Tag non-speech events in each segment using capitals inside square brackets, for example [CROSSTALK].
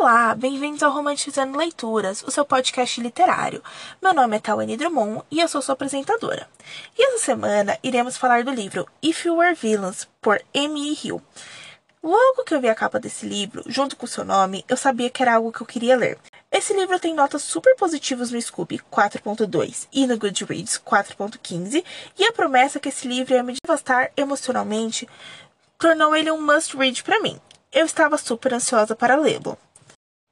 Olá, bem-vindos ao Romantizando Leituras, o seu podcast literário. Meu nome é Tawane Drummond e eu sou sua apresentadora. E essa semana iremos falar do livro If You Were Villains, por M.E. Hill. Logo que eu vi a capa desse livro, junto com o seu nome, eu sabia que era algo que eu queria ler. Esse livro tem notas super positivas no Scooby 4.2 e no Goodreads 4.15, e a promessa que esse livro ia me devastar emocionalmente tornou ele um must-read para mim. Eu estava super ansiosa para lê-lo.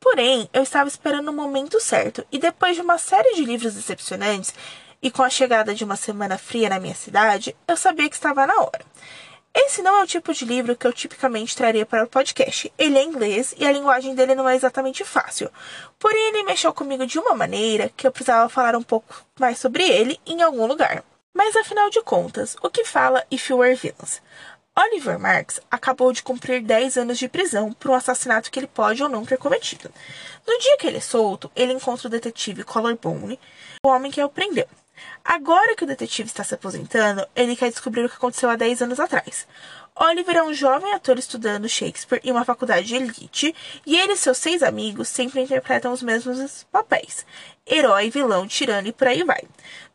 Porém, eu estava esperando o momento certo, e depois de uma série de livros decepcionantes, e com a chegada de uma semana fria na minha cidade, eu sabia que estava na hora. Esse não é o tipo de livro que eu tipicamente traria para o podcast. Ele é inglês e a linguagem dele não é exatamente fácil. Porém, ele mexeu comigo de uma maneira que eu precisava falar um pouco mais sobre ele em algum lugar. Mas afinal de contas, o que fala If You Were Villains? Oliver Marks acabou de cumprir 10 anos de prisão por um assassinato que ele pode ou não ter cometido. No dia que ele é solto, ele encontra o detetive Collarbone, o homem que o prendeu. Agora que o detetive está se aposentando, ele quer descobrir o que aconteceu há 10 anos atrás. Oliver é um jovem ator estudando Shakespeare em uma faculdade de elite, e ele e seus seis amigos sempre interpretam os mesmos papéis: herói, vilão, tirano e por aí vai.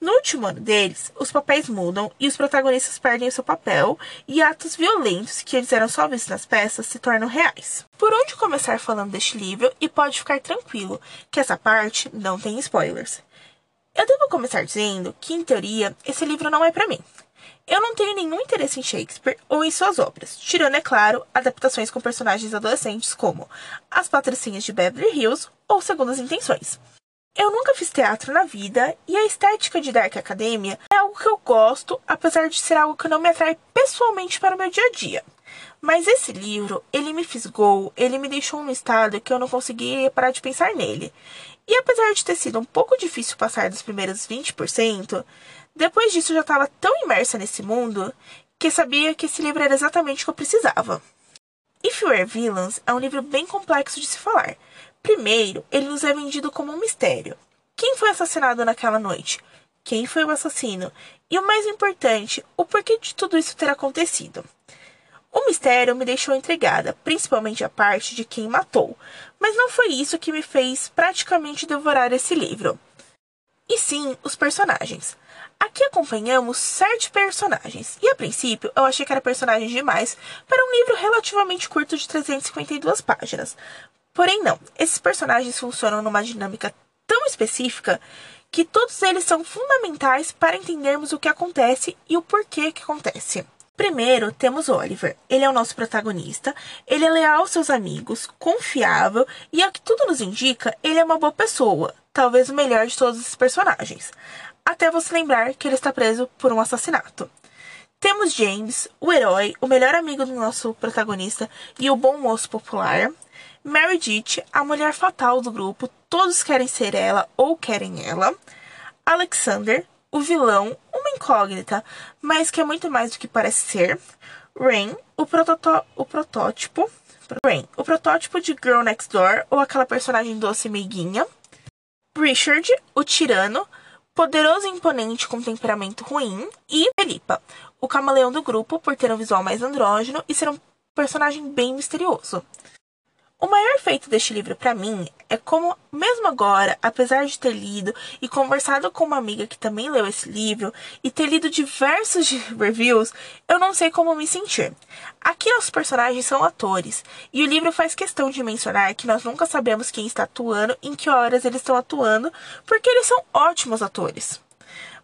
No último ano deles, os papéis mudam e os protagonistas perdem o seu papel, e atos violentos que eles eram só vistos nas peças se tornam reais. Por onde começar falando deste livro, e pode ficar tranquilo que essa parte não tem spoilers. Eu devo começar dizendo que, em teoria, esse livro não é para mim. Eu não tenho nenhum interesse em Shakespeare ou em suas obras, tirando, é claro, adaptações com personagens adolescentes como As Patricinhas de Beverly Hills ou Segundas Intenções. Eu nunca fiz teatro na vida e a estética de Dark Academia é algo que eu gosto, apesar de ser algo que não me atrai pessoalmente para o meu dia a dia. Mas esse livro, ele me fisgou, ele me deixou num estado que eu não conseguia parar de pensar nele. E apesar de ter sido um pouco difícil passar dos primeiros 20%, depois disso, eu já estava tão imersa nesse mundo que sabia que esse livro era exatamente o que eu precisava. If You Are Villains é um livro bem complexo de se falar. Primeiro, ele nos é vendido como um mistério. Quem foi assassinado naquela noite? Quem foi o assassino? E o mais importante, o porquê de tudo isso ter acontecido. O mistério me deixou intrigada, principalmente a parte de quem matou, mas não foi isso que me fez praticamente devorar esse livro. E sim, os personagens. Aqui acompanhamos sete personagens, e a princípio eu achei que era personagem demais para um livro relativamente curto de 352 páginas. Porém, não, esses personagens funcionam numa dinâmica tão específica que todos eles são fundamentais para entendermos o que acontece e o porquê que acontece. Primeiro, temos Oliver. Ele é o nosso protagonista. Ele é leal aos seus amigos, confiável e, ao que tudo nos indica, ele é uma boa pessoa. Talvez o melhor de todos esses personagens até você lembrar que ele está preso por um assassinato. Temos James, o herói, o melhor amigo do nosso protagonista e o bom moço popular. Meredith, a mulher fatal do grupo, todos querem ser ela ou querem ela. Alexander, o vilão, incógnita, mas que é muito mais do que parece ser. Rain, o, o protótipo. Rain, o protótipo de Girl Next Door ou aquela personagem doce meiguinha. Richard, o tirano, poderoso e imponente com temperamento ruim, e Felipa, o camaleão do grupo por ter um visual mais andrógeno e ser um personagem bem misterioso. O maior feito deste livro para mim é como, mesmo agora, apesar de ter lido e conversado com uma amiga que também leu esse livro e ter lido diversos [LAUGHS] reviews, eu não sei como me sentir. Aqui os personagens são atores, e o livro faz questão de mencionar que nós nunca sabemos quem está atuando, em que horas eles estão atuando, porque eles são ótimos atores.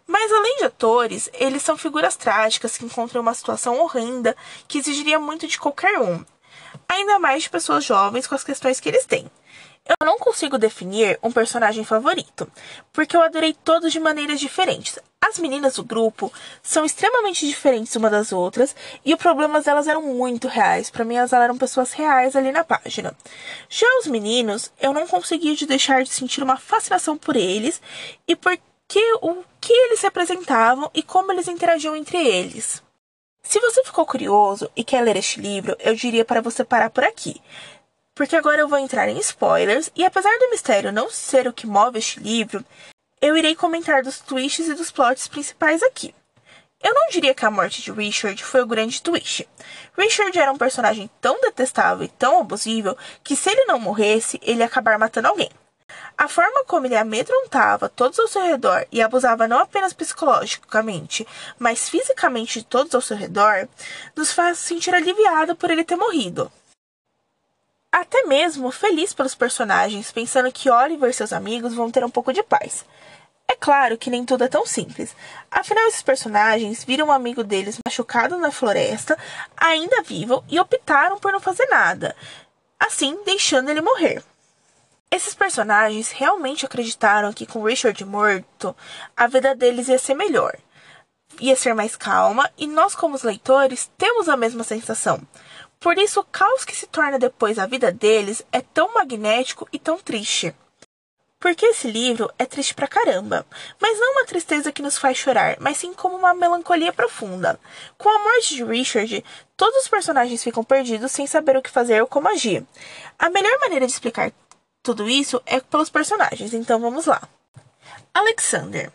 Mas além de atores, eles são figuras trágicas que encontram uma situação horrenda que exigiria muito de qualquer um ainda mais de pessoas jovens com as questões que eles têm. Eu não consigo definir um personagem favorito, porque eu adorei todos de maneiras diferentes. As meninas do grupo são extremamente diferentes uma das outras e os problemas delas eram muito reais. Para mim, elas eram pessoas reais ali na página. Já os meninos, eu não conseguia de deixar de sentir uma fascinação por eles e por que, o que eles representavam e como eles interagiam entre eles. Se você ficou curioso e quer ler este livro, eu diria para você parar por aqui. Porque agora eu vou entrar em spoilers e apesar do mistério não ser o que move este livro, eu irei comentar dos twists e dos plots principais aqui. Eu não diria que a morte de Richard foi o grande twist. Richard era um personagem tão detestável e tão abusivo que se ele não morresse, ele ia acabar matando alguém. A forma como ele amedrontava todos ao seu redor e abusava não apenas psicologicamente, mas fisicamente de todos ao seu redor, nos faz sentir aliviado por ele ter morrido. Até mesmo feliz pelos personagens, pensando que Oliver e seus amigos vão ter um pouco de paz. É claro que nem tudo é tão simples. Afinal, esses personagens viram um amigo deles machucado na floresta, ainda vivo, e optaram por não fazer nada, assim deixando ele morrer. Esses personagens realmente acreditaram que com Richard morto, a vida deles ia ser melhor, ia ser mais calma, e nós, como os leitores, temos a mesma sensação. Por isso, o caos que se torna depois a vida deles é tão magnético e tão triste. Porque esse livro é triste pra caramba, mas não uma tristeza que nos faz chorar, mas sim como uma melancolia profunda. Com a morte de Richard, todos os personagens ficam perdidos sem saber o que fazer ou como agir. A melhor maneira de explicar tudo isso é pelos personagens, então vamos lá. Alexander.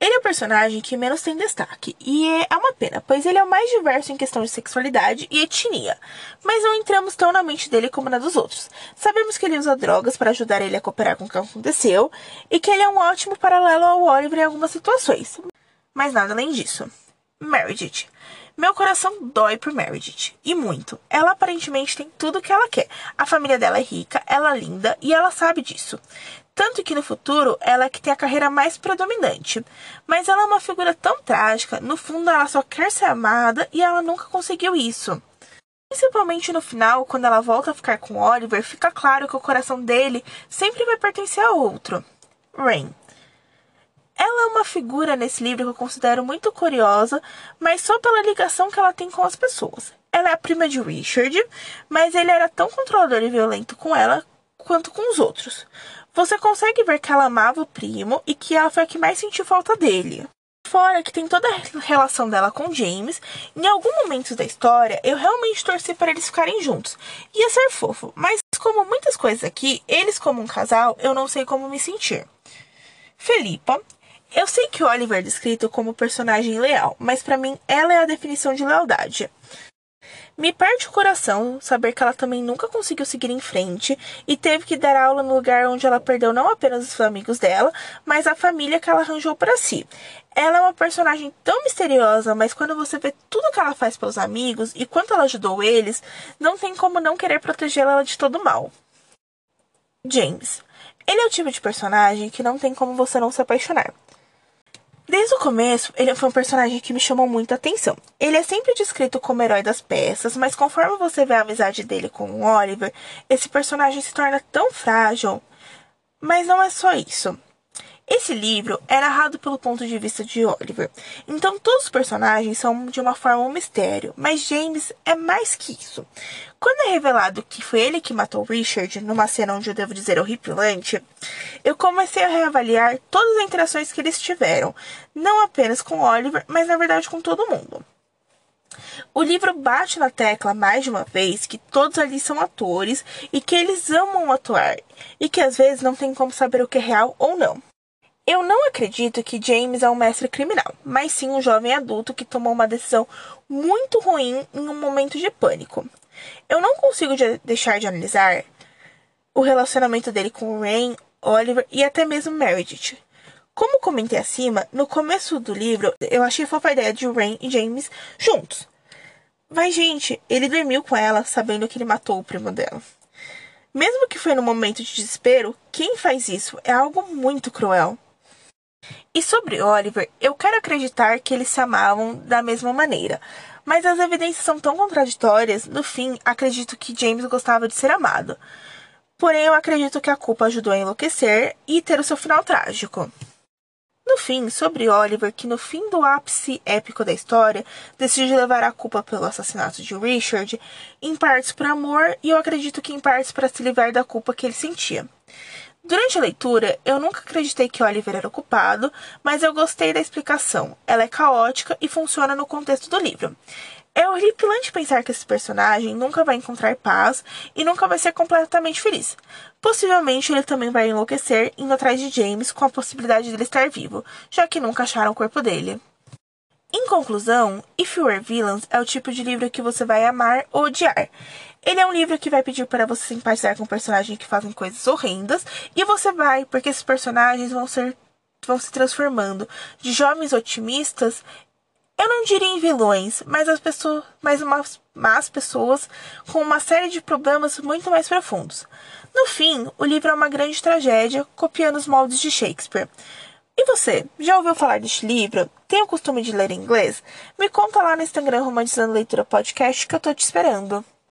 Ele é o personagem que menos tem destaque, e é uma pena, pois ele é o mais diverso em questão de sexualidade e etnia, mas não entramos tão na mente dele como na dos outros. Sabemos que ele usa drogas para ajudar ele a cooperar com o que aconteceu, e que ele é um ótimo paralelo ao Oliver em algumas situações, mas nada além disso. Meredith. Meu coração dói por Meredith. E muito. Ela aparentemente tem tudo o que ela quer. A família dela é rica, ela é linda e ela sabe disso. Tanto que no futuro ela é que tem a carreira mais predominante. Mas ela é uma figura tão trágica, no fundo ela só quer ser amada e ela nunca conseguiu isso. Principalmente no final, quando ela volta a ficar com Oliver, fica claro que o coração dele sempre vai pertencer a outro. Rain. Figura nesse livro que eu considero muito curiosa, mas só pela ligação que ela tem com as pessoas. Ela é a prima de Richard, mas ele era tão controlador e violento com ela quanto com os outros. Você consegue ver que ela amava o primo e que ela foi a que mais sentiu falta dele. Fora que tem toda a relação dela com James, em algum momento da história eu realmente torci para eles ficarem juntos. Ia ser fofo, mas como muitas coisas aqui, eles como um casal, eu não sei como me sentir. Felipa eu sei que o Oliver é descrito como personagem leal, mas para mim ela é a definição de lealdade. Me parte o coração saber que ela também nunca conseguiu seguir em frente e teve que dar aula no lugar onde ela perdeu não apenas os amigos dela, mas a família que ela arranjou para si. Ela é uma personagem tão misteriosa, mas quando você vê tudo que ela faz pelos amigos e quanto ela ajudou eles, não tem como não querer protegê-la de todo mal. James. Ele é o tipo de personagem que não tem como você não se apaixonar. Desde o começo, ele foi um personagem que me chamou muita atenção. Ele é sempre descrito como herói das peças, mas conforme você vê a amizade dele com o Oliver, esse personagem se torna tão frágil. Mas não é só isso. Esse livro é narrado pelo ponto de vista de Oliver, então todos os personagens são de uma forma um mistério, mas James é mais que isso. Quando é revelado que foi ele que matou Richard, numa cena onde eu devo dizer horripilante, eu comecei a reavaliar todas as interações que eles tiveram, não apenas com Oliver, mas na verdade com todo mundo. O livro bate na tecla mais de uma vez que todos ali são atores e que eles amam atuar, e que às vezes não tem como saber o que é real ou não. Eu não acredito que James é um mestre criminal, mas sim um jovem adulto que tomou uma decisão muito ruim em um momento de pânico. Eu não consigo de deixar de analisar o relacionamento dele com Rain, Oliver e até mesmo Meredith. Como comentei acima, no começo do livro eu achei fofa a ideia de Rain e James juntos. Mas, gente, ele dormiu com ela sabendo que ele matou o primo dela. Mesmo que foi no momento de desespero, quem faz isso é algo muito cruel. E sobre Oliver, eu quero acreditar que eles se amavam da mesma maneira, mas as evidências são tão contraditórias, no fim, acredito que James gostava de ser amado. Porém, eu acredito que a culpa ajudou a enlouquecer e ter o seu final trágico. No fim, sobre Oliver, que no fim do ápice épico da história, decide levar a culpa pelo assassinato de Richard, em partes por amor e eu acredito que em partes para se livrar da culpa que ele sentia. Durante a leitura, eu nunca acreditei que Oliver era o culpado, mas eu gostei da explicação. Ela é caótica e funciona no contexto do livro. É horripilante pensar que esse personagem nunca vai encontrar paz e nunca vai ser completamente feliz. Possivelmente ele também vai enlouquecer indo atrás de James com a possibilidade dele estar vivo, já que nunca acharam o corpo dele. Em conclusão, If You Were Villains é o tipo de livro que você vai amar ou odiar. Ele é um livro que vai pedir para você simpatizar com personagens que fazem coisas horrendas e você vai, porque esses personagens vão ser vão se transformando de jovens otimistas, eu não diria em vilões, mas as pessoas, mas umas más pessoas com uma série de problemas muito mais profundos. No fim, o livro é uma grande tragédia, copiando os moldes de Shakespeare. E você, já ouviu falar deste livro? Tem o costume de ler em inglês? Me conta lá no Instagram Romantizando Leitura Podcast que eu tô te esperando.